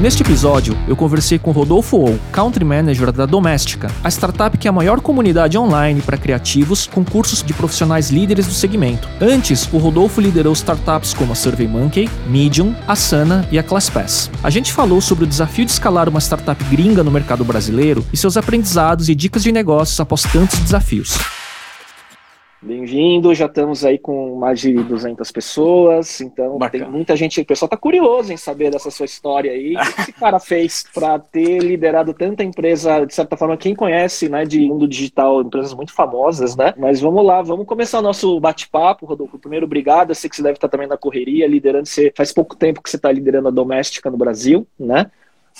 Neste episódio, eu conversei com Rodolfo Ou, Country Manager da Doméstica, a startup que é a maior comunidade online para criativos com cursos de profissionais líderes do segmento. Antes, o Rodolfo liderou startups como a SurveyMonkey, Medium, Asana e a ClassPass. A gente falou sobre o desafio de escalar uma startup gringa no mercado brasileiro e seus aprendizados e dicas de negócios após tantos desafios. Bem-vindo, já estamos aí com mais de 200 pessoas, então Bacana. tem muita gente, o pessoal está curioso em saber dessa sua história aí, o que esse cara fez para ter liderado tanta empresa, de certa forma, quem conhece, né, de mundo digital, empresas muito famosas, né, mas vamos lá, vamos começar o nosso bate-papo, Rodolfo, primeiro, obrigado, eu sei que você deve estar também na correria, liderando, você faz pouco tempo que você está liderando a doméstica no Brasil, né,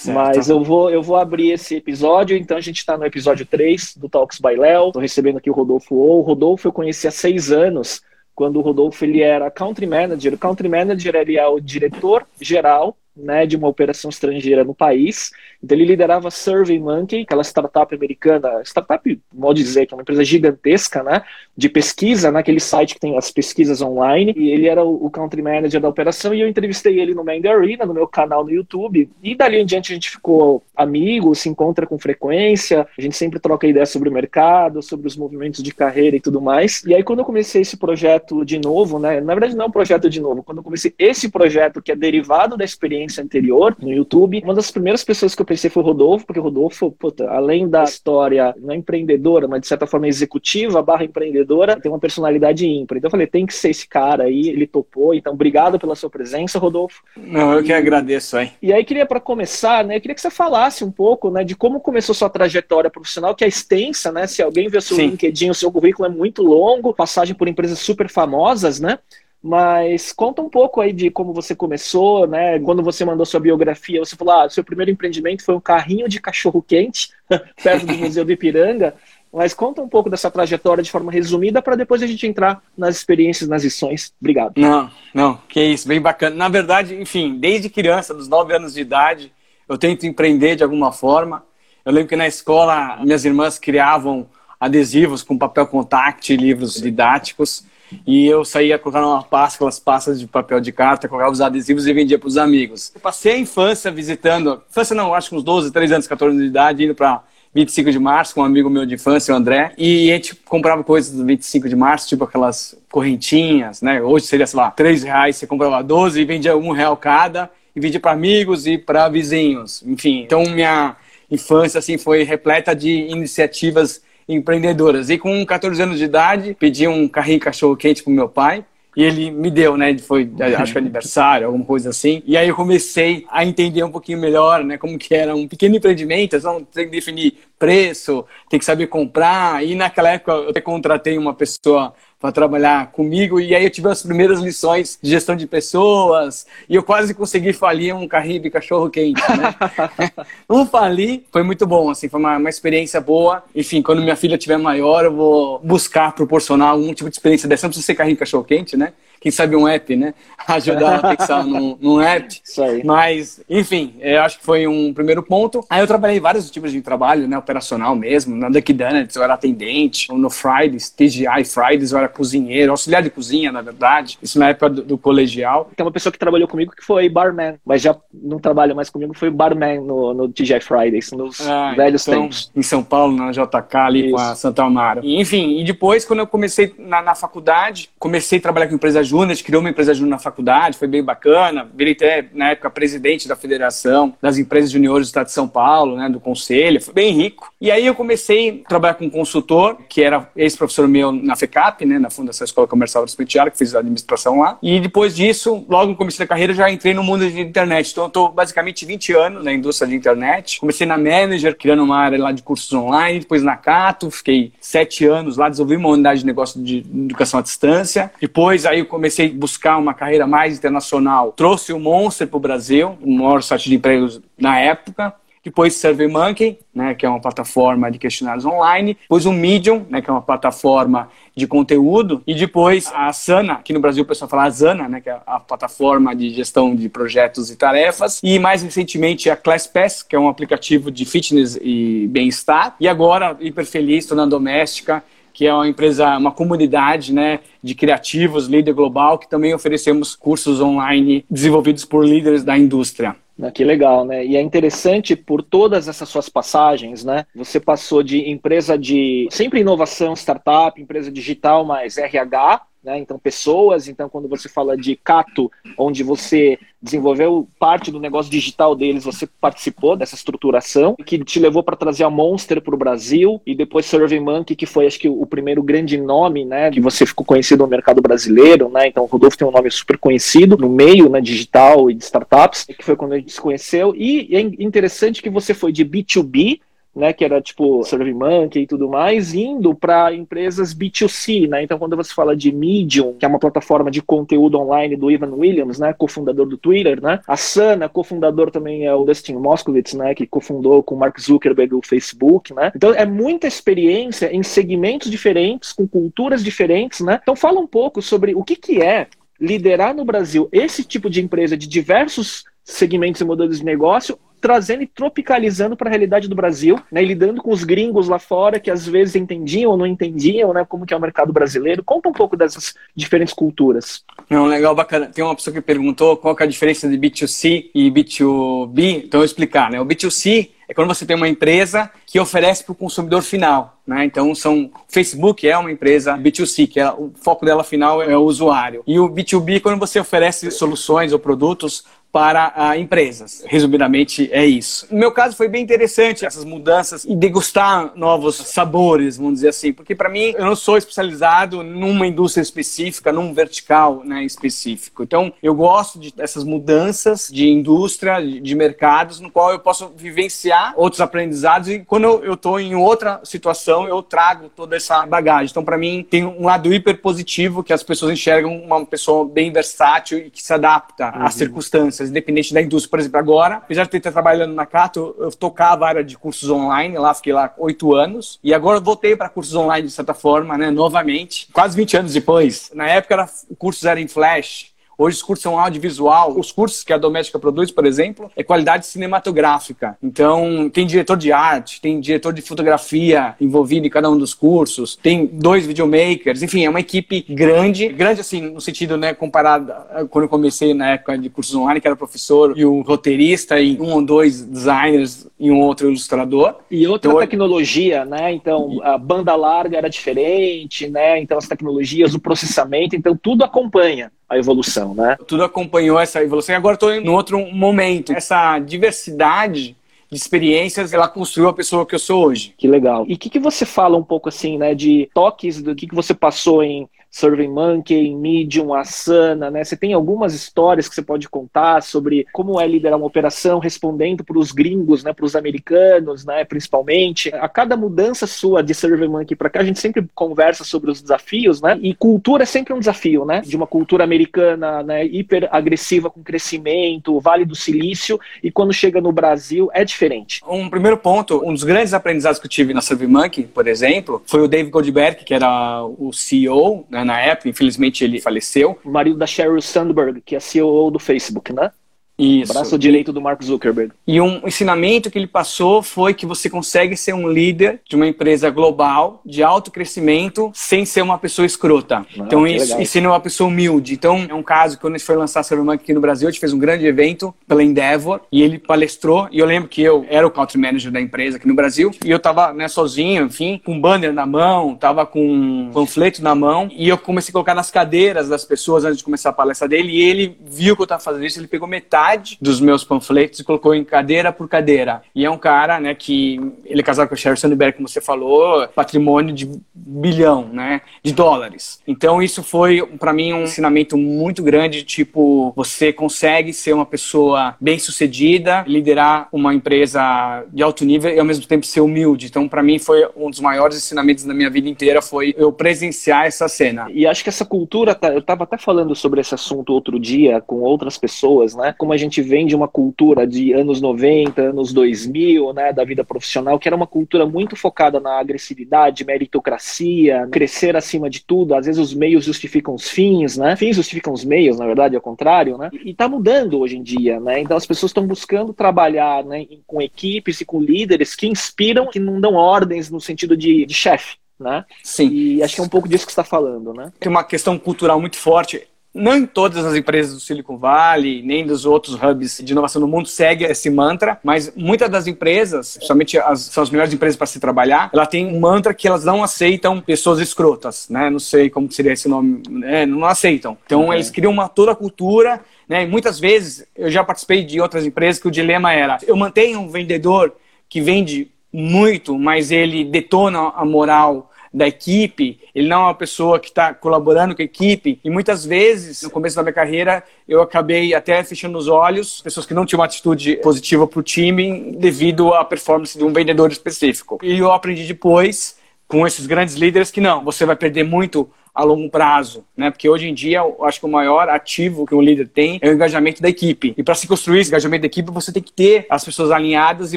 Certo. Mas eu vou, eu vou abrir esse episódio, então a gente está no episódio 3 do Talks by Léo. Estou recebendo aqui o Rodolfo O. O Rodolfo eu conheci há seis anos, quando o Rodolfo ele era country manager. O country manager ele é o diretor geral né, de uma operação estrangeira no país. Então ele liderava a SurveyMonkey, aquela startup americana, startup, mal dizer, que é uma empresa gigantesca, né, de pesquisa, naquele né, site que tem as pesquisas online. E ele era o, country manager da operação e eu entrevistei ele no Mind Arena, no meu canal no YouTube. E dali em diante a gente ficou amigo, se encontra com frequência. A gente sempre troca ideias sobre o mercado, sobre os movimentos de carreira e tudo mais. E aí quando eu comecei esse projeto de novo, né, na verdade não é um projeto de novo, quando eu comecei esse projeto que é derivado da experiência anterior no YouTube, uma das primeiras pessoas que eu pensei foi o Rodolfo, porque o Rodolfo, puta, além da história não é empreendedora, mas de certa forma executiva barra empreendedora, tem uma personalidade ímpar. Então eu falei, tem que ser esse cara aí, ele topou. Então, obrigado pela sua presença, Rodolfo. Não, eu e, que agradeço, hein? E aí, queria, para começar, né, eu queria que você falasse um pouco, né, de como começou sua trajetória profissional, que é extensa, né? Se alguém vê o seu Sim. LinkedIn, o seu currículo é muito longo, passagem por empresas super famosas, né? Mas conta um pouco aí de como você começou, né? Quando você mandou sua biografia, você falou: ah, seu primeiro empreendimento foi um carrinho de cachorro quente perto do Museu do Ipiranga. Mas conta um pouco dessa trajetória de forma resumida para depois a gente entrar nas experiências, nas lições. Obrigado. Não, não, que isso, bem bacana. Na verdade, enfim, desde criança, dos 9 anos de idade, eu tento empreender de alguma forma. Eu lembro que na escola minhas irmãs criavam adesivos com papel contact, livros didáticos. E eu saía colocando uma pasta, aquelas pastas de papel de carta, colocava os adesivos e vendia para os amigos. Eu passei a infância visitando, infância não, acho que uns 12, 13 anos, 14 anos de idade, indo para 25 de março com um amigo meu de infância, o André, e a gente comprava coisas do 25 de março, tipo aquelas correntinhas, né? Hoje seria, sei lá, 3 reais, você comprava 12 e vendia um real cada, e vendia para amigos e para vizinhos, enfim. Então minha infância, assim, foi repleta de iniciativas empreendedoras. E com 14 anos de idade, pedi um carrinho cachorro quente pro meu pai. E ele me deu, né? Foi, acho que aniversário, alguma coisa assim. E aí eu comecei a entender um pouquinho melhor, né? Como que era um pequeno empreendimento. Então tem que definir preço, tem que saber comprar. E naquela época eu até contratei uma pessoa para trabalhar comigo. E aí eu tive as primeiras lições de gestão de pessoas. E eu quase consegui falir um carrinho de cachorro quente, né? não fali, foi muito bom, assim, foi uma, uma experiência boa. Enfim, quando minha filha tiver maior, eu vou buscar proporcionar algum tipo de experiência dessa. Não precisa ser carrinho de cachorro quente, né? Quem sabe um app, né? Ajudar a pensar num, num app. Isso aí. Mas, enfim, eu acho que foi um primeiro ponto. Aí eu trabalhei em vários tipos de trabalho, né? Operacional mesmo. Na Duck Donuts eu era atendente. No Fridays, TGI Fridays eu era cozinheiro, auxiliar de cozinha, na verdade. Isso na época do, do colegial. Tem uma pessoa que trabalhou comigo que foi barman, mas já não trabalha mais comigo, foi barman no, no TGI Fridays, nos ah, velhos então, tempos. Em São Paulo, na JK, ali Isso. com a Santa Amaro. E, enfim, e depois, quando eu comecei na, na faculdade, comecei a trabalhar com empresa júnior, criou uma empresa júnior na faculdade, foi bem bacana. Virei até, na época, presidente da Federação das Empresas Juniores do Estado de São Paulo, né, do conselho, foi bem rico. E aí eu comecei a trabalhar com um consultor, que era ex-professor meu na FECAP, né, na Fundação Escola Comercial do Espetiário, que fiz a administração lá. E depois disso, logo no começo da carreira, já entrei no mundo de internet. Então eu estou basicamente 20 anos na indústria de internet. Comecei na Manager, criando uma área lá de cursos online, depois na Cato, fiquei sete anos lá, desenvolvi uma unidade de negócio de educação à distância. Depois aí eu comecei buscar uma carreira mais internacional, trouxe o Monster para o Brasil, o maior site de empregos na época. depois SurveyMonkey, né, que é uma plataforma de questionários online, depois o Medium, né, que é uma plataforma de conteúdo, e depois a Asana, aqui no Brasil o pessoal fala Asana, né, que é a plataforma de gestão de projetos e tarefas, e mais recentemente a ClassPass, que é um aplicativo de fitness e bem-estar, e agora Hiperfeliz, estou na doméstica, que é uma empresa, uma comunidade né, de criativos, líder global, que também oferecemos cursos online desenvolvidos por líderes da indústria. Ah, que legal, né? E é interessante por todas essas suas passagens, né? Você passou de empresa de sempre inovação, startup, empresa digital, mais RH, né? Então, pessoas. Então, quando você fala de Cato, onde você desenvolveu parte do negócio digital deles, você participou dessa estruturação, que te levou para trazer a Monster para o Brasil, e depois SurveyMonkey, que foi, acho que, o primeiro grande nome, né? Que você ficou conhecido no mercado brasileiro, né? Então, o Rodolfo tem um nome super conhecido no meio né, digital e de startups, que foi quando a gente se conheceu. E é interessante que você foi de B2B né, que era tipo SurveyMonkey e tudo mais, indo para empresas B2C, né? Então, quando você fala de Medium, que é uma plataforma de conteúdo online do Ivan Williams, né, cofundador do Twitter, né? A Sana, cofundador também é o Dustin Moskowitz, né, que cofundou com o Mark Zuckerberg o Facebook, né? Então, é muita experiência em segmentos diferentes, com culturas diferentes, né? Então, fala um pouco sobre o que que é liderar no Brasil esse tipo de empresa de diversos segmentos e modelos de negócio trazendo e tropicalizando para a realidade do Brasil, né, lidando com os gringos lá fora que às vezes entendiam ou não entendiam, né, como que é o mercado brasileiro. Conta um pouco dessas diferentes culturas. Não, legal, bacana. Tem uma pessoa que perguntou qual que é a diferença de B2C e B2B, então eu vou explicar, né? O B2C é quando você tem uma empresa que oferece para o consumidor final. Né? Então, são Facebook é uma empresa B2C, que é, o foco dela final é o usuário. E o B2B é quando você oferece soluções ou produtos para uh, empresas. Resumidamente, é isso. No meu caso, foi bem interessante essas mudanças e degustar novos sabores, vamos dizer assim, porque para mim, eu não sou especializado numa indústria específica, num vertical né, específico. Então, eu gosto de, dessas mudanças de indústria, de, de mercados, no qual eu posso vivenciar outros aprendizados e quando eu estou em outra situação, eu trago toda essa bagagem. Então, para mim, tem um lado hiper positivo que as pessoas enxergam uma pessoa bem versátil e que se adapta uhum. às circunstâncias independente da indústria. Por exemplo, agora, apesar de ter trabalhando na Cato, eu tocava a área de cursos online, lá fiquei lá oito anos, e agora voltei para cursos online de certa forma, né, novamente, quase 20 anos depois. Na época, era, cursos eram em Flash, Hoje os cursos são audiovisual. Os cursos que a Doméstica produz, por exemplo, é qualidade cinematográfica. Então, tem diretor de arte, tem diretor de fotografia envolvido em cada um dos cursos, tem dois videomakers, enfim, é uma equipe grande. Grande, assim, no sentido, né, comparado quando eu comecei na época de cursos online, que era professor e um roteirista e um ou dois designers e um outro ilustrador. E outra então, tecnologia, né? Então, a banda larga era diferente, né? Então, as tecnologias, o processamento, então tudo acompanha a evolução, né? Tudo acompanhou essa evolução e agora estou em outro momento. Essa diversidade de experiências, ela construiu a pessoa que eu sou hoje. Que legal. E o que, que você fala um pouco assim, né, de toques do que, que você passou em SurveyMonkey, Medium, Asana, né? Você tem algumas histórias que você pode contar sobre como é liderar uma operação respondendo para os gringos, né, para os americanos, né, principalmente. A cada mudança sua de SurveyMonkey para cá, a gente sempre conversa sobre os desafios, né? E cultura é sempre um desafio, né? De uma cultura americana, né, hiper agressiva com crescimento, Vale do Silício, e quando chega no Brasil é diferente. Um primeiro ponto, um dos grandes aprendizados que eu tive na SurveyMonkey, por exemplo, foi o Dave Goldberg, que era o CEO, né, na época, infelizmente ele faleceu. O marido da Sheryl Sandberg, que é CEO do Facebook, né? Isso. Braço direito do Mark Zuckerberg. E um ensinamento que ele passou foi que você consegue ser um líder de uma empresa global, de alto crescimento, sem ser uma pessoa escrota. Ah, então, isso, e sendo uma pessoa humilde. Então, é um caso que quando a gente foi lançar Serverbank aqui no Brasil, a gente fez um grande evento pela Endeavor e ele palestrou. E eu lembro que eu era o country manager da empresa aqui no Brasil e eu tava né, sozinho, enfim, com um banner na mão, tava com um panfleto na mão e eu comecei a colocar nas cadeiras das pessoas antes de começar a palestra dele e ele viu que eu tava fazendo isso, ele pegou metade metade dos meus panfletos e colocou em cadeira por cadeira. E é um cara, né, que ele é casado com a Sheryl Sandberg, como você falou, patrimônio de bilhão, né, de dólares. Então isso foi para mim um ensinamento muito grande, tipo, você consegue ser uma pessoa bem-sucedida, liderar uma empresa de alto nível e ao mesmo tempo ser humilde. Então para mim foi um dos maiores ensinamentos da minha vida inteira foi eu presenciar essa cena. E acho que essa cultura, tá, eu estava até falando sobre esse assunto outro dia com outras pessoas, né? Como a gente vem de uma cultura de anos 90, anos 2000, né, da vida profissional, que era uma cultura muito focada na agressividade, meritocracia, crescer acima de tudo. Às vezes os meios justificam os fins, né? Fins justificam os meios, na verdade, ao contrário, né? E está mudando hoje em dia, né? Então as pessoas estão buscando trabalhar né, com equipes e com líderes que inspiram, que não dão ordens no sentido de, de chefe. Né? Sim. E acho que é um pouco disso que você está falando, né? Tem uma questão cultural muito forte não em todas as empresas do Silicon Valley, nem dos outros hubs de inovação no mundo segue esse mantra, mas muitas das empresas, somente as, são as melhores empresas para se trabalhar, ela tem um mantra que elas não aceitam pessoas escrotas, né? Não sei como seria esse nome, né? não aceitam. Então uhum. eles criam uma toda a cultura, né? E muitas vezes eu já participei de outras empresas que o dilema era: eu mantenho um vendedor que vende muito, mas ele detona a moral da equipe, ele não é uma pessoa que está colaborando com a equipe. E muitas vezes, no começo da minha carreira, eu acabei até fechando os olhos, pessoas que não tinham uma atitude positiva para o time devido à performance de um vendedor específico. E eu aprendi depois, com esses grandes líderes, que não, você vai perder muito a longo prazo, né? Porque hoje em dia, eu acho que o maior ativo que um líder tem é o engajamento da equipe. E para se construir esse engajamento da equipe, você tem que ter as pessoas alinhadas e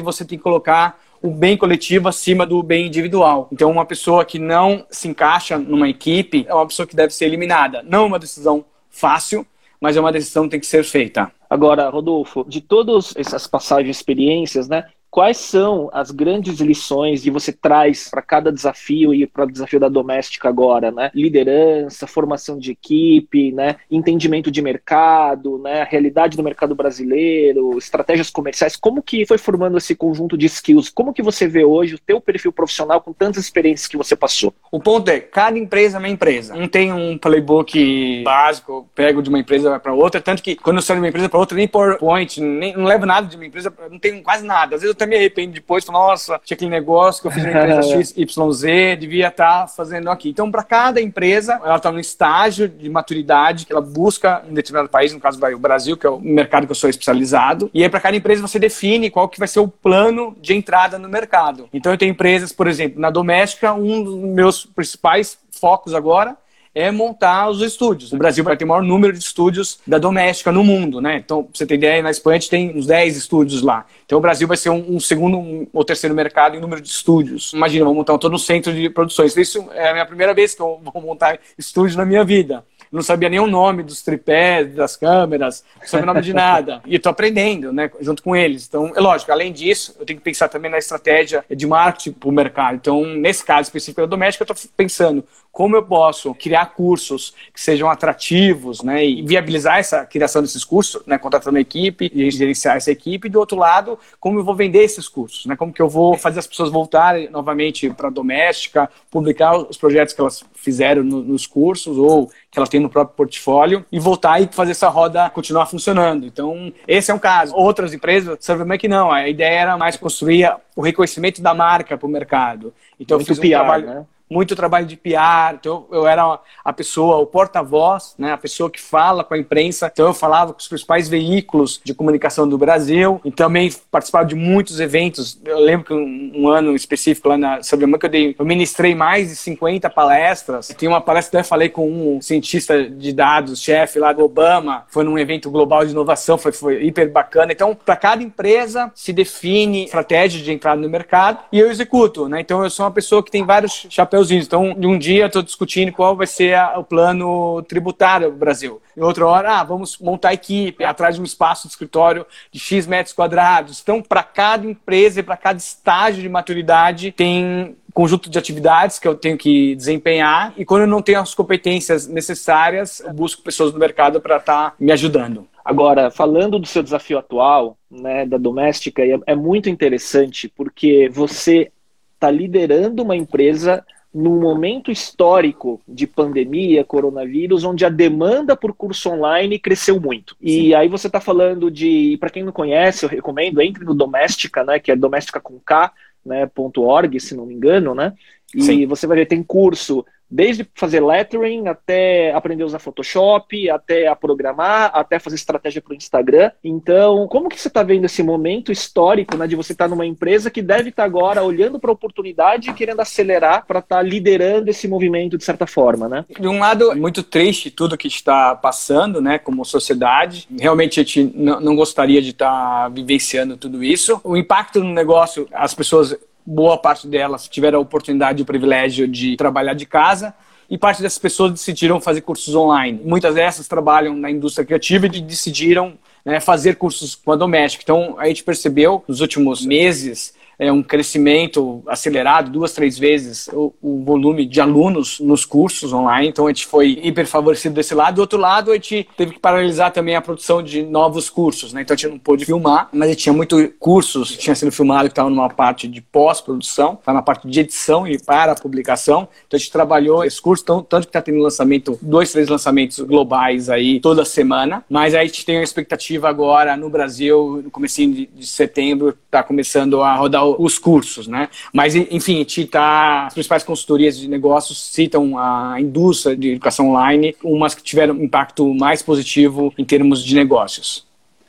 você tem que colocar o bem coletivo acima do bem individual. Então, uma pessoa que não se encaixa numa equipe é uma pessoa que deve ser eliminada. Não uma decisão fácil, mas é uma decisão que tem que ser feita. Agora, Rodolfo, de todas essas passagens, experiências, né? Quais são as grandes lições que você traz para cada desafio e para o desafio da doméstica agora, né? Liderança, formação de equipe, né? Entendimento de mercado, né? A realidade do mercado brasileiro, estratégias comerciais. Como que foi formando esse conjunto de skills? Como que você vê hoje o teu perfil profissional com tantas experiências que você passou? O ponto é, cada empresa é uma empresa. Não tem um playbook básico, pego de uma empresa para outra, tanto que quando eu saio de uma empresa para outra, nem PowerPoint, nem, não levo nada de uma empresa, não tenho quase nada. Às vezes eu até me arrependo depois, falo, nossa, tinha aquele negócio que eu fiz na empresa XYZ, devia estar tá fazendo aqui. Então, para cada empresa, ela está no estágio de maturidade que ela busca em determinado país, no caso o Brasil, que é o mercado que eu sou especializado. E aí, para cada empresa, você define qual que vai ser o plano de entrada no mercado. Então, eu tenho empresas, por exemplo, na doméstica, um dos meus principais focos agora é montar os estúdios. O Brasil vai ter o maior número de estúdios da doméstica no mundo, né? Então, pra você ter ideia, na Espanha a gente tem uns 10 estúdios lá. Então, o Brasil vai ser um, um segundo um, ou terceiro mercado em número de estúdios. Imagina, vou montar todo um centro de produções. Isso é a minha primeira vez que eu vou montar estúdio na minha vida não sabia nem o nome dos tripés, das câmeras, não sabia o nome de nada. E estou aprendendo, né, junto com eles. Então, é lógico, além disso, eu tenho que pensar também na estratégia de marketing para o mercado. Então, nesse caso específico da doméstica, eu estou pensando como eu posso criar cursos que sejam atrativos, né, e viabilizar essa criação desses cursos, né, contratando a equipe e gerenciar essa equipe, e do outro lado, como eu vou vender esses cursos, né, como que eu vou fazer as pessoas voltarem novamente para a doméstica, publicar os projetos que elas fizeram no, nos cursos ou que elas têm no próprio portfólio e voltar e fazer essa roda continuar funcionando. Então, esse é um caso. Outras empresas, sabe que não, a ideia era mais construir o reconhecimento da marca para o mercado. Então, Muito eu fiz um PR, trabalho... Né? Muito trabalho de PR, então eu era a pessoa, o porta-voz, né, a pessoa que fala com a imprensa, então eu falava com os principais veículos de comunicação do Brasil e também participava de muitos eventos, eu lembro que um, um ano específico lá na que eu dei, eu ministrei mais de 50 palestras, tem uma palestra que eu falei com um cientista de dados, chefe lá do Obama, foi num evento global de inovação, foi, foi hiper bacana, então para cada empresa se define estratégia de entrada no mercado e eu executo, né, então eu sou uma pessoa que tem vários chapéus Então, de um dia estou discutindo qual vai ser a, o plano tributário do Brasil. Em outra hora, ah, vamos montar equipe atrás de um espaço de escritório de X metros quadrados. Então, para cada empresa e para cada estágio de maturidade, tem conjunto de atividades que eu tenho que desempenhar e quando eu não tenho as competências necessárias, eu busco pessoas no mercado para estar tá me ajudando. Agora, falando do seu desafio atual, né, da doméstica, é, é muito interessante porque você está liderando uma empresa num momento histórico de pandemia, coronavírus, onde a demanda por curso online cresceu muito. E Sim. aí você está falando de, para quem não conhece, eu recomendo, entre no Doméstica, né, que é doméstica com K, né, .org, se não me engano, né? E Sim. você vai ver, tem curso Desde fazer lettering, até aprender a usar Photoshop, até a programar, até fazer estratégia para o Instagram. Então, como que você está vendo esse momento histórico né, de você estar tá numa empresa que deve estar tá agora olhando para a oportunidade e querendo acelerar para estar tá liderando esse movimento de certa forma, né? De um lado, é muito triste tudo que está passando, né, como sociedade. Realmente a gente não gostaria de estar tá vivenciando tudo isso. O impacto no negócio, as pessoas boa parte delas tiveram a oportunidade e o privilégio de trabalhar de casa e parte dessas pessoas decidiram fazer cursos online. Muitas dessas trabalham na indústria criativa e decidiram né, fazer cursos com a doméstica. Então, a gente percebeu nos últimos meses é, um crescimento acelerado, duas, três vezes o, o, volume de alunos nos cursos online, então a gente foi hiper favorecido desse lado. Do outro lado, a gente teve que paralisar também a produção de novos cursos, né? então a gente não pôde filmar, mas a gente tinha muitos cursos que tinha sido filmado que estavam numa parte de pós-produção, tá na parte de edição e para a publicação, então a gente trabalhou esse curso, tão, tanto que está tendo lançamento, dois, três lançamentos globais aí toda semana, mas aí a gente tem uma expectativa agora no Brasil, no começo de, de setembro, está começando a rodar os cursos, né? Mas, enfim, gente tá, as principais consultorias de negócios citam a indústria de educação online, umas que tiveram impacto mais positivo em termos de negócios.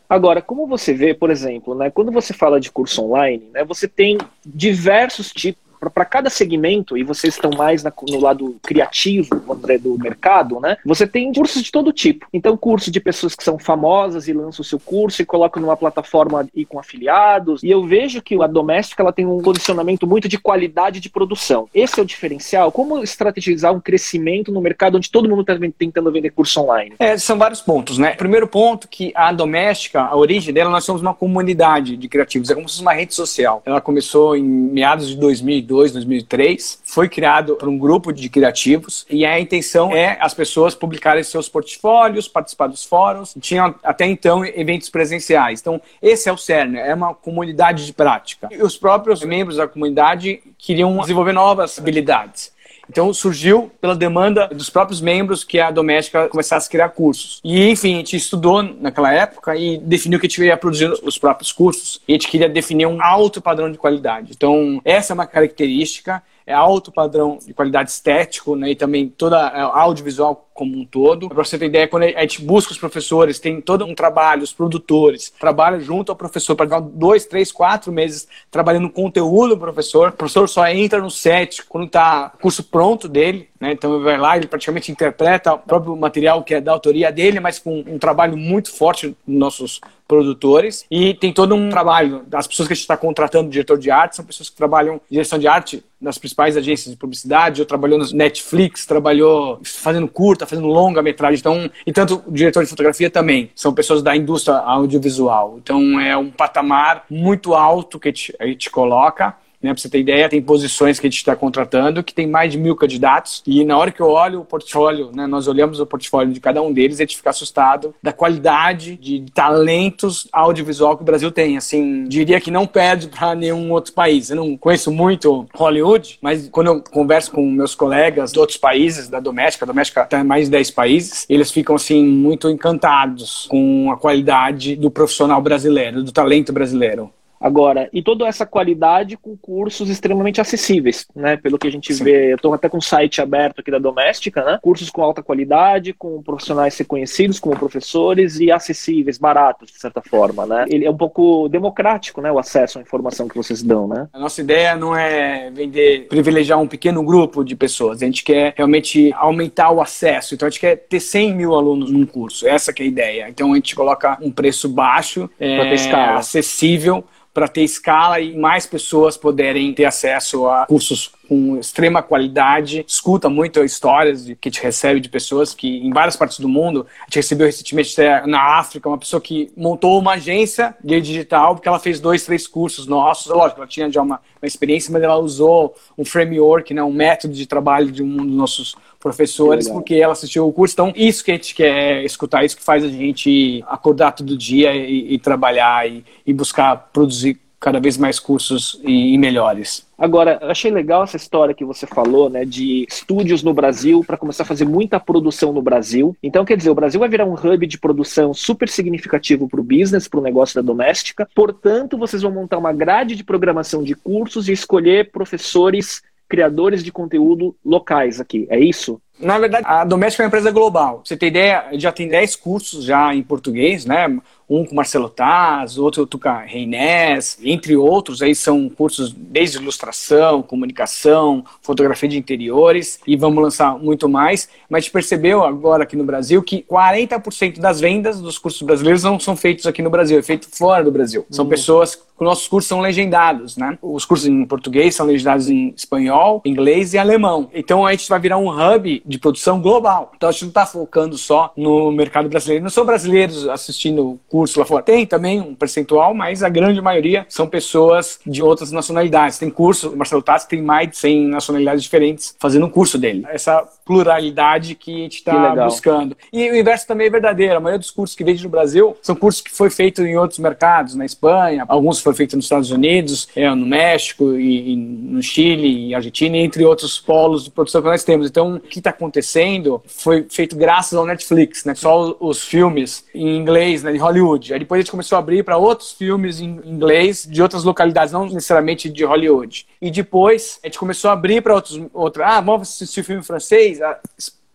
Agora, como você vê, por exemplo, né, quando você fala de curso online, né, você tem diversos tipos para cada segmento, e vocês estão mais na, no lado criativo, André, do mercado, né? Você tem cursos de todo tipo. Então, curso de pessoas que são famosas e lançam o seu curso e colocam numa plataforma e com afiliados. E eu vejo que a doméstica ela tem um posicionamento muito de qualidade de produção. Esse é o diferencial. Como estrategizar um crescimento no mercado onde todo mundo está tentando vender curso online? É, são vários pontos, né? Primeiro ponto que a doméstica, a origem dela, nós somos uma comunidade de criativos. É como se fosse uma rede social. Ela começou em meados de 2002 2002, 2003, foi criado por um grupo de criativos e a intenção é as pessoas publicarem seus portfólios, participar dos fóruns. Tinham até então eventos presenciais. Então, esse é o CERN, é uma comunidade de prática. E os próprios membros da comunidade queriam desenvolver novas habilidades. Então surgiu pela demanda dos próprios membros que a doméstica começasse a criar cursos. E enfim, a gente estudou naquela época e definiu que a gente ia produzir os próprios cursos. E a gente queria definir um alto padrão de qualidade. Então, essa é uma característica é alto padrão de qualidade estético, né, e também toda audiovisual como um todo. Para você ter ideia, quando a gente busca os professores, tem todo um trabalho, os produtores trabalham junto ao professor para dois, três, quatro meses trabalhando conteúdo do professor. O professor só entra no set quando está curso pronto dele, né? Então ele vai lá, ele praticamente interpreta o próprio material que é da autoria dele, mas com um trabalho muito forte dos nossos produtores. E tem todo um trabalho das pessoas que a gente está contratando, diretor de arte, são pessoas que trabalham direção de arte nas principais agências de publicidade, ou trabalhou no Netflix, trabalhou fazendo curta, fazendo longa metragem. Então, e tanto o diretor de fotografia também são pessoas da indústria audiovisual. Então é um patamar muito alto que a gente, coloca. Né, para você ter ideia, tem posições que a gente está contratando que tem mais de mil candidatos e na hora que eu olho o portfólio, né, nós olhamos o portfólio de cada um deles, a gente fica assustado da qualidade de talentos audiovisual que o Brasil tem. Assim, diria que não perde para nenhum outro país. Eu não conheço muito Hollywood, mas quando eu converso com meus colegas de outros países, da doméstica, a doméstica está em mais de 10 países, eles ficam assim muito encantados com a qualidade do profissional brasileiro, do talento brasileiro. Agora, e toda essa qualidade com cursos extremamente acessíveis, né? Pelo que a gente Sim. vê, eu estou até com um site aberto aqui da Doméstica, né? Cursos com alta qualidade, com profissionais reconhecidos como professores e acessíveis, baratos, de certa forma, né? Ele é um pouco democrático, né? O acesso à informação que vocês dão, né? A nossa ideia não é vender, privilegiar um pequeno grupo de pessoas. A gente quer realmente aumentar o acesso. Então, a gente quer ter 100 mil alunos num curso. Essa é a ideia. Então, a gente coloca um preço baixo, é, acessível, para ter escala e mais pessoas poderem ter acesso a cursos com extrema qualidade, escuta muito histórias de, que a gente recebe de pessoas que em várias partes do mundo, a gente recebeu recentemente na África uma pessoa que montou uma agência de digital porque ela fez dois, três cursos nossos, lógico, ela tinha já uma, uma experiência, mas ela usou um framework, né, um método de trabalho de um dos nossos professores, porque ela assistiu o curso. Então, isso que a gente quer escutar, isso que faz a gente acordar todo dia e, e trabalhar e, e buscar produzir cada vez mais cursos e, e melhores. Agora, achei legal essa história que você falou, né, de estúdios no Brasil para começar a fazer muita produção no Brasil. Então, quer dizer, o Brasil vai virar um hub de produção super significativo para o business, para o negócio da doméstica. Portanto, vocês vão montar uma grade de programação de cursos e escolher professores criadores de conteúdo locais aqui, é isso? Na verdade, a Doméstica é uma empresa global. Você tem ideia, já tem 10 cursos já em português, né? um com Marcelo Taz, outro Tuca Reinés, entre outros, aí são cursos desde ilustração, comunicação, fotografia de interiores, e vamos lançar muito mais, mas a gente percebeu agora aqui no Brasil que 40% das vendas dos cursos brasileiros não são feitos aqui no Brasil, é feito fora do Brasil. São hum. pessoas nossos cursos são legendados, né? Os cursos em português são legendados em espanhol, inglês e alemão. Então a gente vai virar um hub de produção global. Então a gente não está focando só no mercado brasileiro. Não são brasileiros assistindo curso lá fora. Tem também um percentual, mas a grande maioria são pessoas de outras nacionalidades. Tem curso, o Marcelo Tassi tem mais de 100 nacionalidades diferentes fazendo um curso dele. Essa pluralidade que a gente está buscando. E o inverso também é verdadeiro. A maioria dos cursos que vende no Brasil são cursos que foi feito em outros mercados, na Espanha, alguns foi feito nos Estados Unidos, é, no México, e, e no Chile, e Argentina, entre outros polos de produção que nós temos. Então, o que está acontecendo foi feito graças ao Netflix, né? Só os filmes em inglês, né, de Hollywood. Aí depois a gente começou a abrir para outros filmes em inglês de outras localidades, não necessariamente de Hollywood. E depois a gente começou a abrir para outros, outros. Ah, vamos assistir filme francês.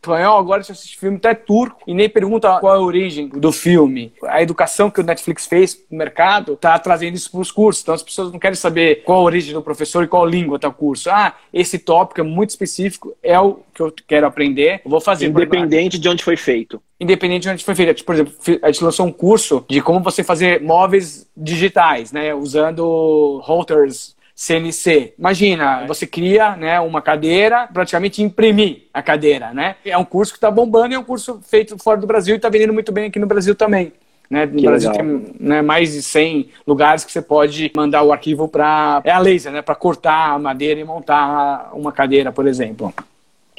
Espanhol, agora você assiste filme até turco e nem pergunta qual é a origem do filme. A educação que o Netflix fez no mercado está trazendo isso para os cursos. Então as pessoas não querem saber qual a origem do professor e qual língua está o curso. Ah, esse tópico é muito específico, é o que eu quero aprender, eu vou fazer. Independente de onde foi feito. Independente de onde foi feito. Por exemplo, a gente lançou um curso de como você fazer móveis digitais, né? Usando routers CNC. Imagina, você cria né, uma cadeira, praticamente imprimir a cadeira, né? É um curso que está bombando e é um curso feito fora do Brasil e está vendendo muito bem aqui no Brasil também. Né? No que Brasil legal. tem né, mais de 100 lugares que você pode mandar o arquivo para... É a laser, né? Para cortar a madeira e montar uma cadeira, por exemplo.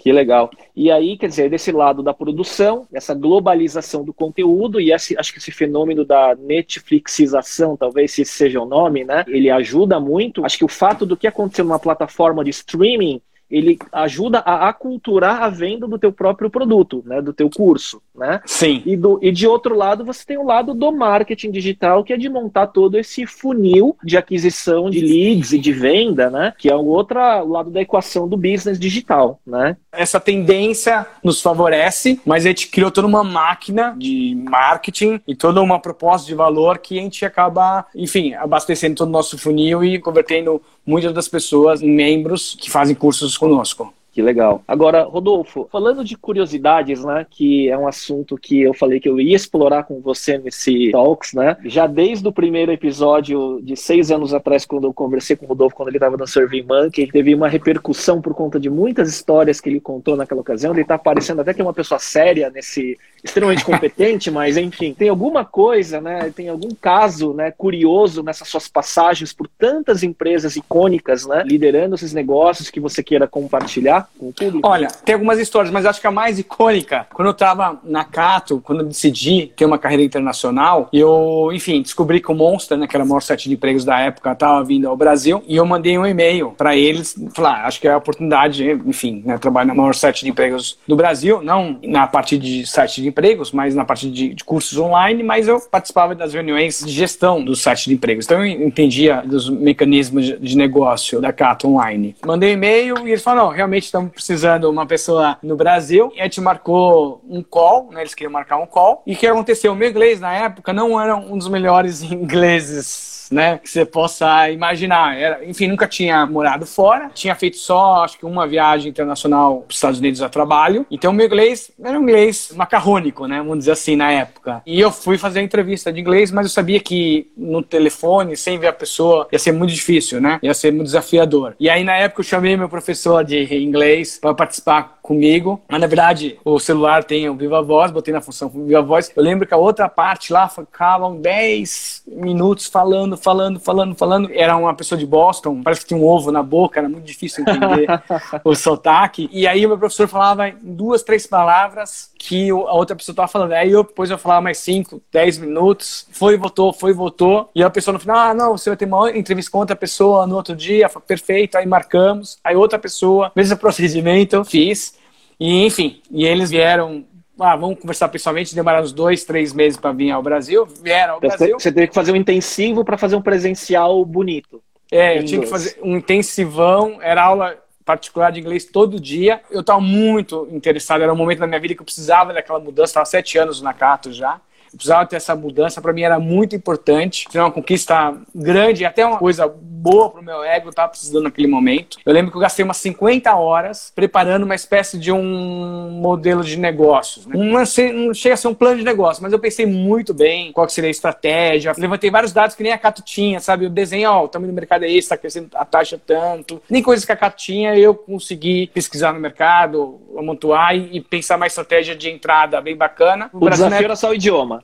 Que legal. E aí, quer dizer, desse lado da produção, essa globalização do conteúdo e esse, acho que esse fenômeno da Netflixização, talvez esse seja o nome, né? Ele ajuda muito. Acho que o fato do que aconteceu numa plataforma de streaming ele ajuda a aculturar a venda do teu próprio produto, né, do teu curso, né? Sim. E, do, e de outro lado, você tem o lado do marketing digital, que é de montar todo esse funil de aquisição de leads e de venda, né? Que é o outro lado da equação do business digital, né? Essa tendência nos favorece, mas a gente criou toda uma máquina de marketing e toda uma proposta de valor que a gente acaba, enfim, abastecendo todo o nosso funil e convertendo muitas das pessoas em membros que fazem cursos conosco. Que legal. Agora, Rodolfo, falando de curiosidades, né, que é um assunto que eu falei que eu ia explorar com você nesse Talks, né, já desde o primeiro episódio de seis anos atrás, quando eu conversei com o Rodolfo, quando ele estava no Survey Monkey, teve uma repercussão por conta de muitas histórias que ele contou naquela ocasião, ele está parecendo até que é uma pessoa séria nesse, extremamente competente, mas enfim, tem alguma coisa, né, tem algum caso, né, curioso nessas suas passagens por tantas empresas icônicas, né, liderando esses negócios que você queira compartilhar? Com o público? Olha, tem algumas histórias, mas acho que a mais icônica, quando eu estava na Cato, quando eu decidi ter uma carreira internacional, eu, enfim, descobri que o Monster, né, que era o maior site de empregos da época, estava vindo ao Brasil, e eu mandei um e-mail para eles, falar, acho que é a oportunidade, enfim, né, trabalhar no maior site de empregos do Brasil, não na parte de site de empregos, mas na parte de, de cursos online, mas eu participava das reuniões de gestão do site de empregos, então eu entendia dos mecanismos de negócio da Cato Online. Mandei um e-mail e eles falaram, não, realmente estamos precisando uma pessoa no Brasil. E a gente marcou um call, né? Eles queriam marcar um call. E o que aconteceu? O meu inglês na época não era um dos melhores ingleses né, que você possa imaginar. Era, enfim, nunca tinha morado fora, tinha feito só, acho que uma viagem internacional para os Estados Unidos a trabalho. Então, meu inglês era um inglês macarrônico, né, vamos dizer assim, na época. E eu fui fazer a entrevista de inglês, mas eu sabia que no telefone, sem ver a pessoa, ia ser muito difícil, né, ia ser muito desafiador. E aí, na época, eu chamei meu professor de inglês para participar comigo. Mas, na verdade, o celular tem o Viva Voz, botei na função Viva Voz. Eu lembro que a outra parte lá ficavam 10 minutos falando, falando, falando, falando. Era uma pessoa de Boston, parece que tinha um ovo na boca, era muito difícil entender o sotaque. E aí o meu professor falava em duas, três palavras que a outra pessoa estava falando. Aí eu, depois eu falava mais 5, 10 minutos. Foi, voltou, foi, voltou. E a pessoa no final, ah, não, você vai ter uma entrevista com outra pessoa no outro dia. Perfeito, aí marcamos. Aí outra pessoa, mesmo procedimento, fiz. E, enfim, e eles vieram ah, vamos conversar pessoalmente, demoraram uns dois, três meses para vir ao Brasil, vieram ao Brasil. Você teve que fazer um intensivo para fazer um presencial bonito. É, eu tinha que fazer um intensivão, era aula particular de inglês todo dia. Eu estava muito interessado, era um momento da minha vida que eu precisava daquela mudança, estava sete anos na Cato já precisava ter essa mudança, para mim era muito importante. Foi uma conquista grande, até uma coisa boa pro meu ego, eu tava precisando naquele momento. Eu lembro que eu gastei umas 50 horas preparando uma espécie de um modelo de negócios. Né? Não, não chega a ser um plano de negócio, mas eu pensei muito bem qual seria a estratégia. Levantei vários dados que nem a Cato tinha, sabe? O desenho, ó, o tamanho do mercado é esse, tá crescendo a taxa tanto. Nem coisas que a Cato tinha, eu consegui pesquisar no mercado, amontoar e, e pensar uma estratégia de entrada bem bacana. O, o desafio né? era só o idioma.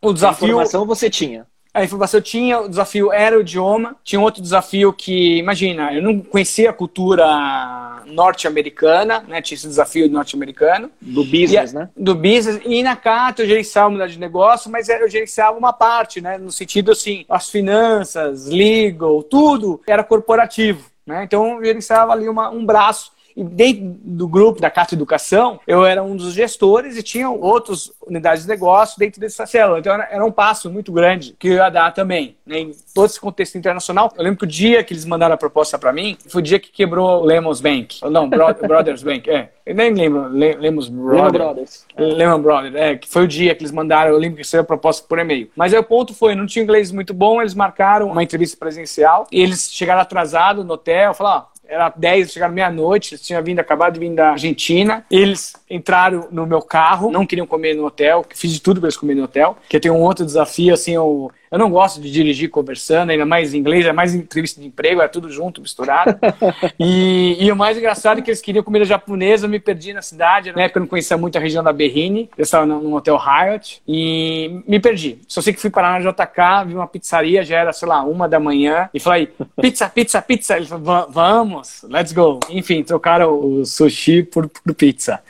O desafio. A informação você tinha. A informação eu tinha, o desafio era o idioma. Tinha outro desafio que, imagina, eu não conhecia a cultura norte-americana, né? Tinha esse desafio norte-americano. Do business, e, né? Do business. E na Cato eu gerenciava uma de negócio, mas eu gerenciava uma parte, né? No sentido assim, as finanças, legal, tudo era corporativo. Né? Então eu gerenciava ali uma, um braço e dentro do grupo da Cata Educação, eu era um dos gestores e tinha outras unidades de negócio dentro dessa célula. Então era, um passo muito grande que eu ia dar também, né, em todo esse contexto internacional. Eu lembro que o dia que eles mandaram a proposta para mim foi o dia que quebrou o Lemons Bank. Não, Bro Brothers Bank, é. Eu nem lembro, Le Lemos Brothers. Brothers. Lehman Brothers, é, que foi o dia que eles mandaram, eu lembro que saiu a proposta por e-mail. Mas aí o ponto foi, não tinha inglês muito bom, eles marcaram uma entrevista presencial, e eles chegaram atrasados no hotel, falaram, ó, era 10, chegaram meia-noite, eles tinham vindo, acabado de vir da Argentina. Eles entraram no meu carro, não queriam comer no hotel, fiz de tudo para eles comerem no hotel, que tem um outro desafio, assim, eu, eu não gosto de dirigir conversando, ainda mais em inglês, é mais entrevista de emprego, é tudo junto, misturado. e, e, o mais engraçado é que eles queriam comida japonesa, eu me perdi na cidade, na época eu não conhecia muito a região da Berrine, eu estava num hotel Hyatt, e me perdi. Só sei que fui parar na JK, vi uma pizzaria, já era, sei lá, uma da manhã, e falei, pizza, pizza, pizza. Ele falou, vamos, let's go. Enfim, trocaram o sushi por, por pizza.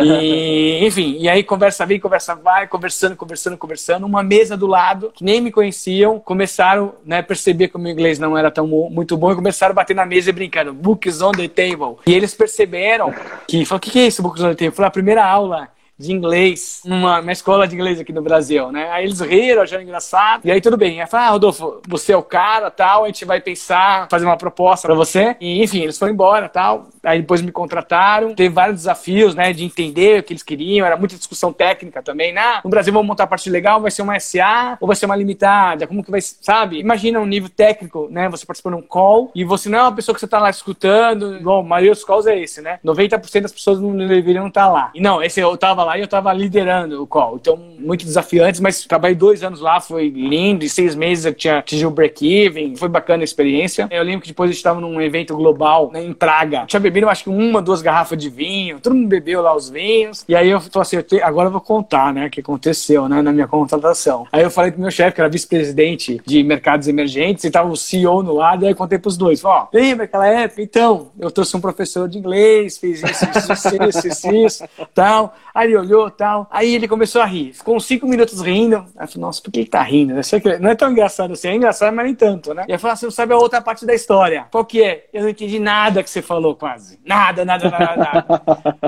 E, enfim, e aí conversa vem, conversa vai, conversando, conversando, conversando, uma mesa do lado, que nem me conhecia conheciam começaram né, perceber que o meu inglês não era tão muito bom e começaram a bater na mesa e brincando, books on the table. E eles perceberam que, falaram, o que, que é isso, books on the table? Foi a primeira aula de inglês numa, numa escola de inglês aqui no Brasil, né? Aí eles riram, acharam engraçado. E aí tudo bem. Aí falaram, ah, Rodolfo, você é o cara, tal, a gente vai pensar, fazer uma proposta para você. E enfim, eles foram embora, tal. Aí depois me contrataram. Teve vários desafios, né, de entender o que eles queriam. Era muita discussão técnica também. Né? No Brasil vamos montar a parte legal, vai ser uma SA ou vai ser uma limitada? Como que vai, sabe? Imagina um nível técnico, né? Você participando de um call e você não é uma pessoa que você tá lá escutando. Igual a maioria dos calls é esse, né? 90% das pessoas não deveriam estar lá. E não, esse eu tava lá e eu estava liderando o call. Então, muito desafiante, mas trabalhei dois anos lá, foi lindo. Em seis meses eu tinha atingido o break-even, foi bacana a experiência. Eu lembro que depois a gente estava num evento global né, em Praga. Tinha bebido, acho que uma, duas garrafas de vinho, todo mundo bebeu lá os vinhos. E aí eu falei assim: eu te... agora eu vou contar, né, o que aconteceu, né, na minha contratação. Aí eu falei pro meu chefe, que era vice-presidente de mercados emergentes, e tava o CEO no lado, aí eu contei pros dois: ó, lembra aquela época? Então, eu trouxe um professor de inglês, fiz isso, isso, isso, isso, isso, tal. Aí ele olhou tal. Aí ele começou a rir. Ficou uns cinco minutos rindo. Aí eu falei, nossa, por que ele tá rindo? Não é tão engraçado assim. É engraçado, mas nem tanto, né? E eu falei, você não sabe a outra parte da história. Qual que é? Eu não entendi nada que você falou, quase. Nada, nada, nada, nada.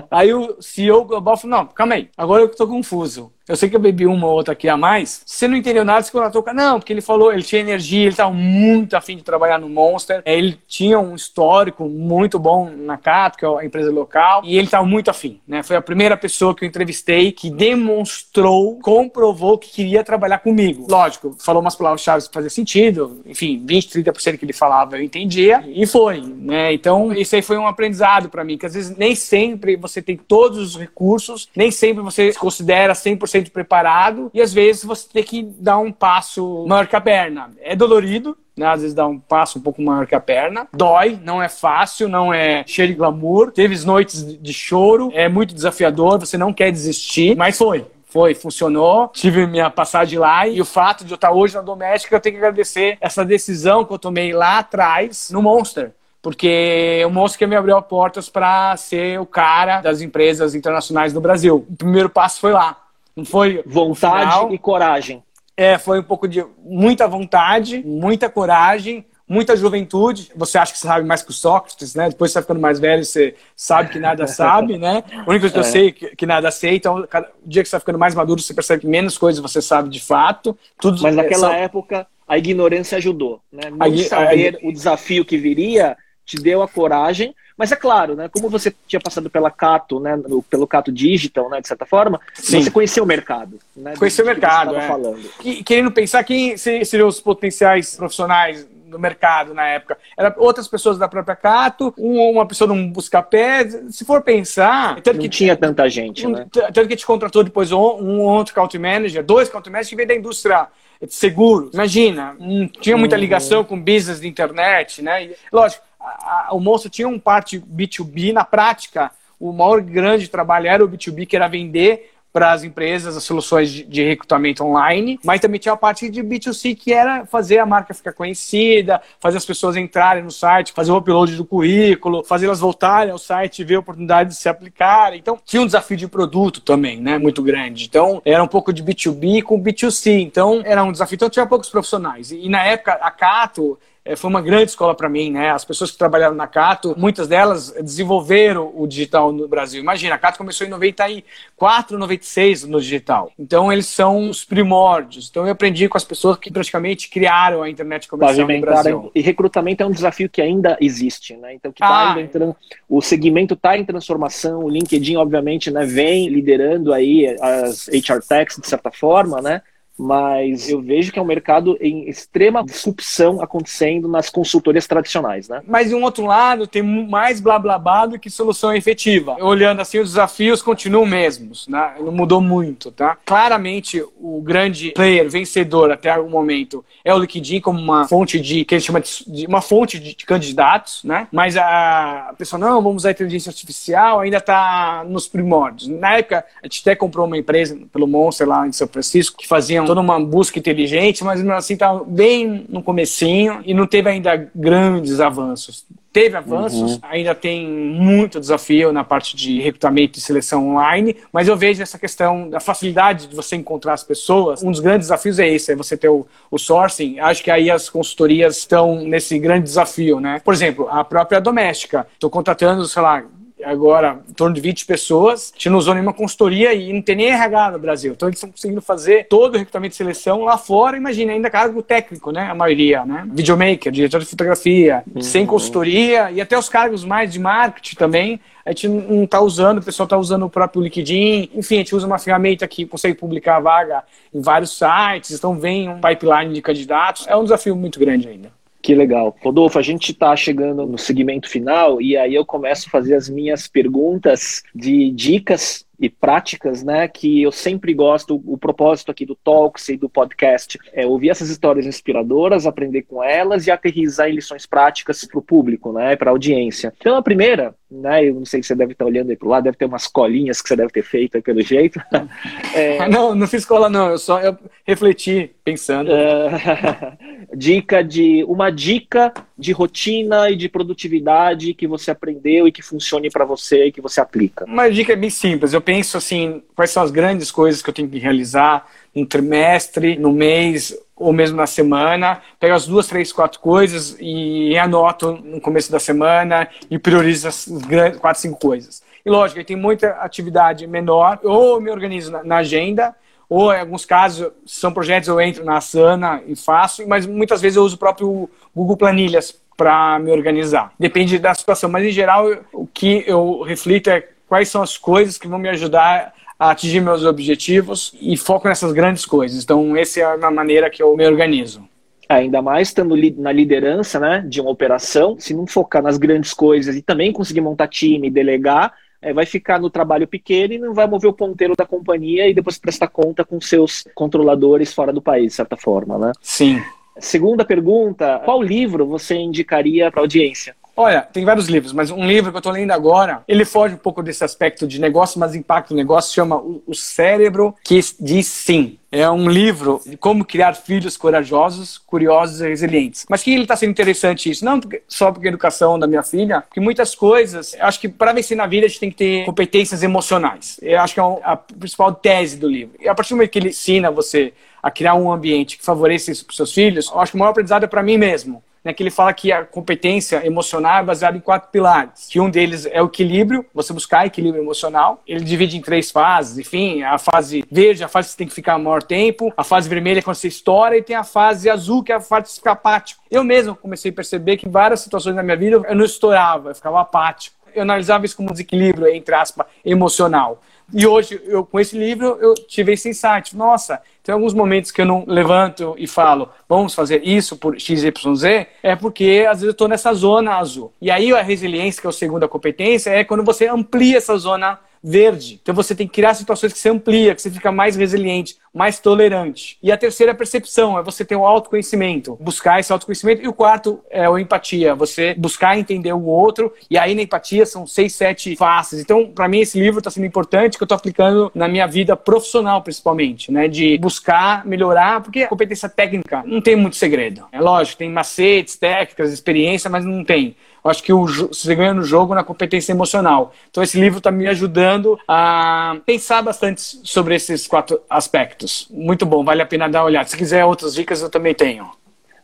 aí o CEO global falou, não, calma aí. Agora eu tô confuso. Eu sei que eu bebi uma ou outra aqui a mais. Você não entendeu nada, você contratou. Não, porque ele falou, ele tinha energia, ele estava muito afim de trabalhar no Monster. É, ele tinha um histórico muito bom na Cato, que é a empresa local, e ele estava muito afim. Né? Foi a primeira pessoa que eu entrevistei que demonstrou, comprovou que queria trabalhar comigo. Lógico, falou umas palavras-chave que fazia sentido. Enfim, 20, 30% que ele falava eu entendia. E foi. Né? Então, isso aí foi um aprendizado para mim, que às vezes nem sempre você tem todos os recursos, nem sempre você se considera 100% 100% preparado e às vezes você tem que dar um passo maior que a perna. É dolorido, né? Às vezes dá um passo um pouco maior que a perna. Dói, não é fácil, não é cheio de glamour. Teve noites de choro, é muito desafiador, você não quer desistir, mas foi. Foi, funcionou. Tive minha passagem lá e o fato de eu estar hoje na doméstica, eu tenho que agradecer essa decisão que eu tomei lá atrás no Monster porque o Monster me abriu portas para ser o cara das empresas internacionais do Brasil. O primeiro passo foi lá. Não foi vontade final. e coragem. É, foi um pouco de muita vontade, muita coragem, muita juventude. Você acha que você sabe mais que o Sócrates, né? Depois você vai ficando mais velho, você sabe que nada sabe, né? A única coisa que é. eu sei é que, que nada sei. Então, cada, o dia que você vai ficando mais maduro, você percebe que menos coisas você sabe de fato. Tudo, Mas naquela é, época, a ignorância ajudou, né? Não a, saber a, o desafio que viria te deu a coragem, mas é claro, né, como você tinha passado pela Cato, né, no, pelo Cato Digital, né, de certa forma, Sim. você conheceu o mercado. Né, conheceu o mercado, é. falando. E, querendo pensar quem seriam os potenciais profissionais do mercado na época. Era outras pessoas da própria Cato, uma pessoa num busca-pé. Se for pensar. Tanto não que tinha tanta gente, um, né? Tanto que te contratou depois um, um outro country manager, dois country managers que veio da indústria de seguro. Imagina, não tinha muita uhum. ligação com business de internet, né? E, lógico, a, a, o monstro tinha um parte B2B, na prática, o maior grande trabalho era o B2B, que era vender para as empresas as soluções de, de, recrutamento online, mas também tinha a parte de B2C que era fazer a marca ficar conhecida, fazer as pessoas entrarem no site, fazer o upload do currículo, fazer elas voltarem ao site e ver a oportunidade de se aplicar. Então, tinha um desafio de produto também, né, muito grande. Então, era um pouco de B2B com B2C. Então, era um desafio. Então, tinha poucos profissionais. E, na época, a Cato foi uma grande escola para mim, né? As pessoas que trabalharam na Cato, muitas delas desenvolveram o digital no Brasil. Imagina, a Cato começou em 94, 96 no digital. Então eles são os primórdios. Então eu aprendi com as pessoas que praticamente criaram a internet comercial no Brasil. E recrutamento é um desafio que ainda existe, né? Então que tá ah, entrando, o segmento está em transformação, o LinkedIn obviamente, né, vem liderando aí as HR techs de certa forma, né? Mas eu vejo que é um mercado em extrema disrupção acontecendo nas consultorias tradicionais, né? Mas de um outro lado, tem mais blá blá blá do que solução efetiva. Olhando assim, os desafios continuam mesmos, né? Não mudou muito, tá? Claramente, o grande player vencedor até o momento é o LinkedIn como uma fonte de, que ele chama de uma fonte de candidatos, né? Mas a pessoa, não, vamos usar a inteligência artificial, ainda está nos primórdios. Na época, a gente até comprou uma empresa pelo Monster lá em São Francisco que fazia toda uma busca inteligente, mas assim tá bem no comecinho e não teve ainda grandes avanços. Teve avanços, uhum. ainda tem muito desafio na parte de recrutamento e seleção online, mas eu vejo essa questão da facilidade de você encontrar as pessoas. Um dos grandes desafios é esse, é você ter o, o sourcing. Acho que aí as consultorias estão nesse grande desafio, né? Por exemplo, a própria doméstica. Estou contratando, sei lá, agora em torno de 20 pessoas. A gente não usou nenhuma consultoria e não tem nem RH no Brasil. Então eles estão conseguindo fazer todo o recrutamento de seleção lá fora. Imagina, ainda cargo técnico, né? A maioria, né? Videomaker, diretor de fotografia, uhum. sem consultoria e até os cargos mais de marketing também. A gente não está usando, o pessoal está usando o próprio LinkedIn. Enfim, a gente usa uma ferramenta que consegue publicar a vaga em vários sites. Então vem um pipeline de candidatos. É um desafio muito grande ainda. Que legal. Rodolfo, a gente está chegando no segmento final e aí eu começo a fazer as minhas perguntas de dicas e práticas, né, que eu sempre gosto, o propósito aqui do Talks e do podcast é ouvir essas histórias inspiradoras, aprender com elas e aterrizar em lições práticas para o público, né, para a audiência. Então, a primeira, né, eu não sei se você deve estar olhando aí para lá, deve ter umas colinhas que você deve ter feito aí pelo jeito. é... Não, não fiz cola não, eu só eu refleti pensando. É... dica de, uma dica de rotina e de produtividade que você aprendeu e que funcione para você e que você aplica. Uma dica é bem simples, eu penso assim, quais são as grandes coisas que eu tenho que realizar no trimestre, no mês ou mesmo na semana, pego as duas, três, quatro coisas e anoto no começo da semana e priorizo as grandes, quatro, cinco coisas. E lógico, tem muita atividade menor, ou me organizo na, na agenda, ou em alguns casos são projetos eu entro na Asana e faço, mas muitas vezes eu uso o próprio Google Planilhas para me organizar. Depende da situação, mas em geral o que eu reflito é quais são as coisas que vão me ajudar a atingir meus objetivos e foco nessas grandes coisas. Então, essa é a maneira que eu me organizo. É, ainda mais estando na liderança né, de uma operação, se não focar nas grandes coisas e também conseguir montar time, delegar, é, vai ficar no trabalho pequeno e não vai mover o ponteiro da companhia e depois prestar conta com seus controladores fora do país, de certa forma, né? Sim. Segunda pergunta, qual livro você indicaria para a audiência? Olha, tem vários livros, mas um livro que eu estou lendo agora, ele foge um pouco desse aspecto de negócio, mas impacto no negócio, chama O Cérebro que Diz Sim. É um livro de como criar filhos corajosos, curiosos e resilientes. Mas que ele está sendo interessante isso? Não só porque a educação da minha filha, porque muitas coisas, acho que para vencer na vida a gente tem que ter competências emocionais. Eu acho que é a principal tese do livro. E a partir do momento que ele ensina você a criar um ambiente que favoreça isso para seus filhos, eu acho que o maior aprendizado é para mim mesmo né, que ele fala que a competência emocional é baseada em quatro pilares, que um deles é o equilíbrio, você buscar equilíbrio emocional. Ele divide em três fases, enfim, a fase verde, a fase que você tem que ficar maior tempo, a fase vermelha é quando você estoura e tem a fase azul, que é a fase de ficar apático. Eu mesmo comecei a perceber que em várias situações da minha vida eu não estourava, eu ficava apático. Eu analisava isso como um desequilíbrio, entre aspas, emocional. E hoje, eu, com esse livro, eu tive esse insight. Nossa, tem alguns momentos que eu não levanto e falo, vamos fazer isso por XYZ, é porque às vezes eu estou nessa zona azul. E aí a resiliência, que é a segunda competência, é quando você amplia essa zona verde. Então você tem que criar situações que você amplia, que você fica mais resiliente, mais tolerante. E a terceira é a percepção, é você ter o autoconhecimento, buscar esse autoconhecimento. E o quarto é a empatia, você buscar entender o outro. E aí na empatia são seis, sete faces. Então, para mim, esse livro está sendo importante, que eu estou aplicando na minha vida profissional, principalmente, né? De buscar melhorar, porque a competência técnica não tem muito segredo. É lógico, tem macetes, técnicas, experiência, mas não tem. Acho que o, você ganha no jogo na competência emocional. Então esse livro está me ajudando a pensar bastante sobre esses quatro aspectos. Muito bom, vale a pena dar uma olhada. Se quiser outras dicas, eu também tenho.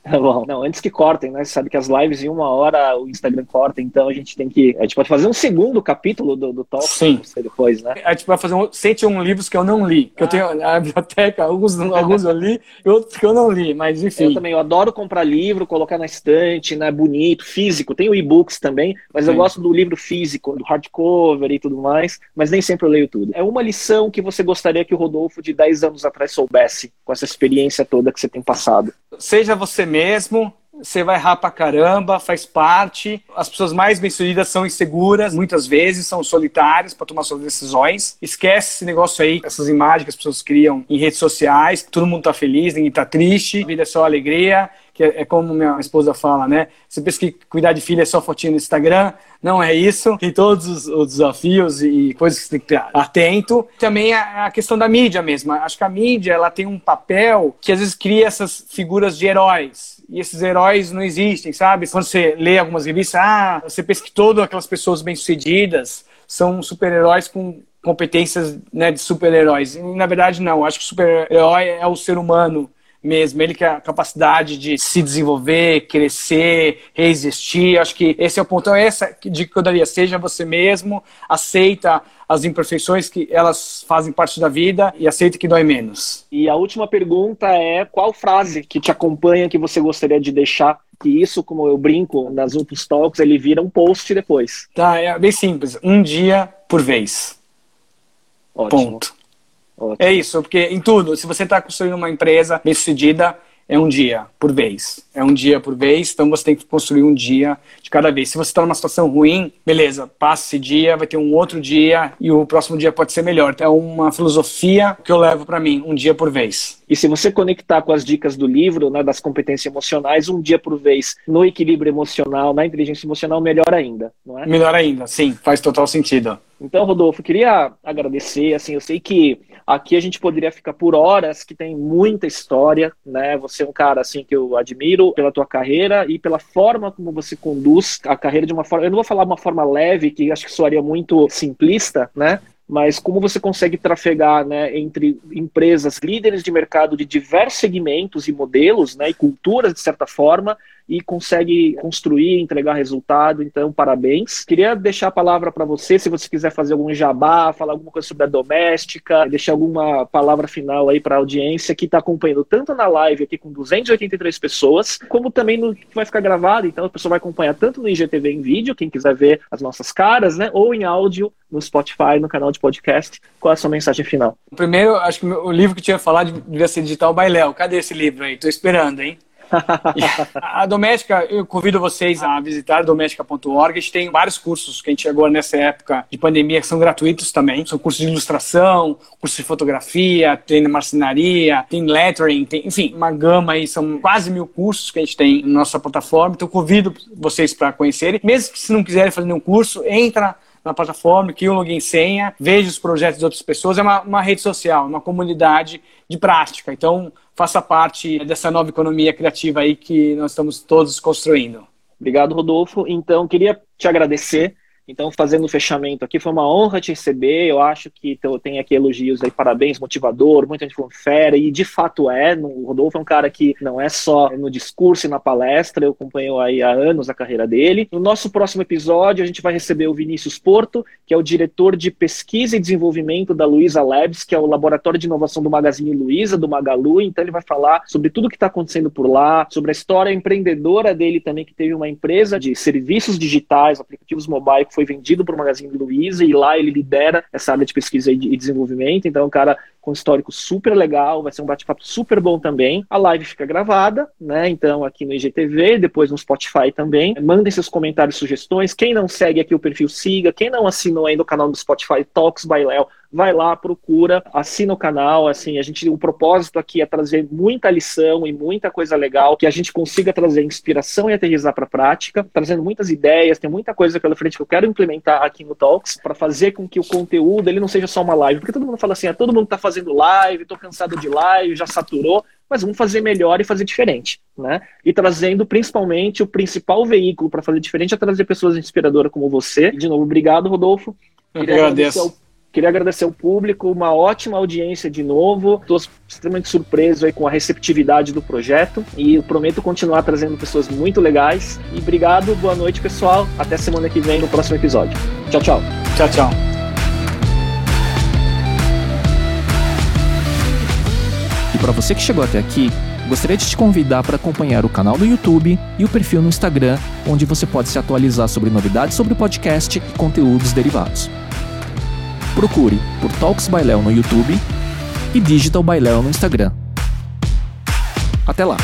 Tá bom. Não, antes que cortem, né? Você sabe que as lives em uma hora o Instagram corta, então a gente tem que. A gente pode fazer um segundo capítulo do, do Talk Sim. depois, né? A gente vai fazer um, 101 livros que eu não li. Que ah. eu tenho na biblioteca, alguns, alguns eu li e outros que eu não li, mas enfim. Eu também, eu adoro comprar livro, colocar na estante, né? Bonito, físico. Tem o e-books também, mas Sim. eu gosto do livro físico, do hardcover e tudo mais, mas nem sempre eu leio tudo. É uma lição que você gostaria que o Rodolfo de 10 anos atrás soubesse, com essa experiência toda que você tem passado. Seja você mesmo, você vai errar pra caramba, faz parte. As pessoas mais bem-sucedidas são inseguras, muitas vezes são solitárias para tomar suas decisões. Esquece esse negócio aí, essas imagens que as pessoas criam em redes sociais, todo mundo tá feliz, ninguém tá triste, a vida é só alegria que é, é, como minha esposa fala, né? Você pensa que cuidar de filho é só fotinho no Instagram, não é isso. Tem todos os, os desafios e coisas que você tem que ter atento. Também a, a, questão da mídia mesmo. Acho que a mídia ela tem um papel que às vezes cria essas figuras de heróis. E esses heróis não existem, sabe? Quando você lê algumas revistas, ah, você pensa que todas aquelas pessoas bem-sucedidas são super-heróis com competências né, de super-heróis. Na verdade, não. Acho que super-herói é o ser humano mesmo, ele que a capacidade de se desenvolver, crescer, resistir. Acho que esse é o ponto. Então, essa dica que eu daria: seja você mesmo, aceita as imperfeições que elas fazem parte da vida e aceita que dói menos. E a última pergunta é: qual frase que te acompanha que você gostaria de deixar? Que isso, como eu brinco nas outros talks, ele vira um post depois. Tá, é bem simples. Um dia por vez. Ótimo. Ponto. Ótimo. É isso, porque em tudo, se você está construindo uma empresa bem sucedida, é um dia por vez. É um dia por vez, então você tem que construir um dia de cada vez. Se você está numa situação ruim, beleza, passa esse dia, vai ter um outro dia e o próximo dia pode ser melhor. É uma filosofia que eu levo para mim, um dia por vez. E se você conectar com as dicas do livro, né, das competências emocionais, um dia por vez, no equilíbrio emocional, na inteligência emocional, melhor ainda, não é? Melhor ainda, sim, faz total sentido. Então, Rodolfo, queria agradecer, assim, eu sei que Aqui a gente poderia ficar por horas, que tem muita história, né? Você é um cara assim que eu admiro pela tua carreira e pela forma como você conduz a carreira de uma forma. Eu não vou falar uma forma leve, que acho que soaria muito simplista, né? Mas como você consegue trafegar né, entre empresas líderes de mercado de diversos segmentos e modelos né, e culturas, de certa forma, e consegue construir, entregar resultado. Então, parabéns. Queria deixar a palavra para você, se você quiser fazer algum jabá, falar alguma coisa sobre a doméstica, deixar alguma palavra final aí para a audiência que está acompanhando tanto na live aqui com 283 pessoas, como também no que vai ficar gravado. Então, a pessoa vai acompanhar tanto no IGTV em vídeo, quem quiser ver as nossas caras, né, ou em áudio no Spotify, no canal de podcast. Qual é a sua mensagem final? Primeiro, acho que o livro que tinha falado devia ser Digital Bailéu. Cadê esse livro aí? Estou esperando, hein? a Doméstica, eu convido vocês a visitar doméstica.org. A gente tem vários cursos que a gente chegou nessa época de pandemia que são gratuitos também. São cursos de ilustração, cursos de fotografia, tem marcenaria, tem lettering, tem, enfim, uma gama aí. São quase mil cursos que a gente tem na nossa plataforma. Então, convido vocês para conhecerem. Mesmo que se não quiserem fazer nenhum curso, entra na plataforma, cria um login senha, veja os projetos de outras pessoas. É uma, uma rede social, uma comunidade de prática. Então, faça parte dessa nova economia criativa aí que nós estamos todos construindo. Obrigado, Rodolfo. Então, queria te agradecer Então, fazendo o fechamento aqui, foi uma honra te receber. Eu acho que tem aqui elogios aí, parabéns, motivador, muita gente falou fera, e de fato é. O Rodolfo é um cara que não é só no discurso e na palestra, eu acompanho aí há anos a carreira dele. No nosso próximo episódio, a gente vai receber o Vinícius Porto, que é o diretor de pesquisa e desenvolvimento da Luiza Labs, que é o laboratório de inovação do Magazine Luiza, do Magalu. Então, ele vai falar sobre tudo que está acontecendo por lá, sobre a história empreendedora dele também, que teve uma empresa de serviços digitais, aplicativos mobile, que foi vendido para o Magazine Luiza, e lá ele lidera essa área de pesquisa e desenvolvimento. Então, é um cara com histórico super legal, vai ser um bate-papo super bom também. A live fica gravada, né? Então, aqui no IGTV, depois no Spotify também. Mandem seus comentários, sugestões. Quem não segue aqui o perfil, siga. Quem não assinou ainda o canal do Spotify Talks by Léo, vai lá, procura, assina o canal, assim, a gente, o propósito aqui é trazer muita lição e muita coisa legal, que a gente consiga trazer inspiração e aterrizar para a prática, trazendo muitas ideias, tem muita coisa pela frente que eu quero implementar aqui no Talks, para fazer com que o conteúdo, ele não seja só uma live, porque todo mundo fala assim, ah, todo mundo está fazendo live, tô cansado de live, já saturou, mas vamos fazer melhor e fazer diferente, né? E trazendo principalmente o principal veículo para fazer diferente é trazer pessoas inspiradoras como você. E, de novo, obrigado, Rodolfo. Eu agradeço. Queria agradecer ao público, uma ótima audiência de novo. Estou extremamente surpreso aí com a receptividade do projeto e eu prometo continuar trazendo pessoas muito legais. E obrigado, boa noite, pessoal. Até semana que vem no próximo episódio. Tchau, tchau. Tchau, tchau. E para você que chegou até aqui, gostaria de te convidar para acompanhar o canal do YouTube e o perfil no Instagram, onde você pode se atualizar sobre novidades sobre o podcast e conteúdos derivados procure por Talks by no YouTube e Digital by no Instagram. Até lá!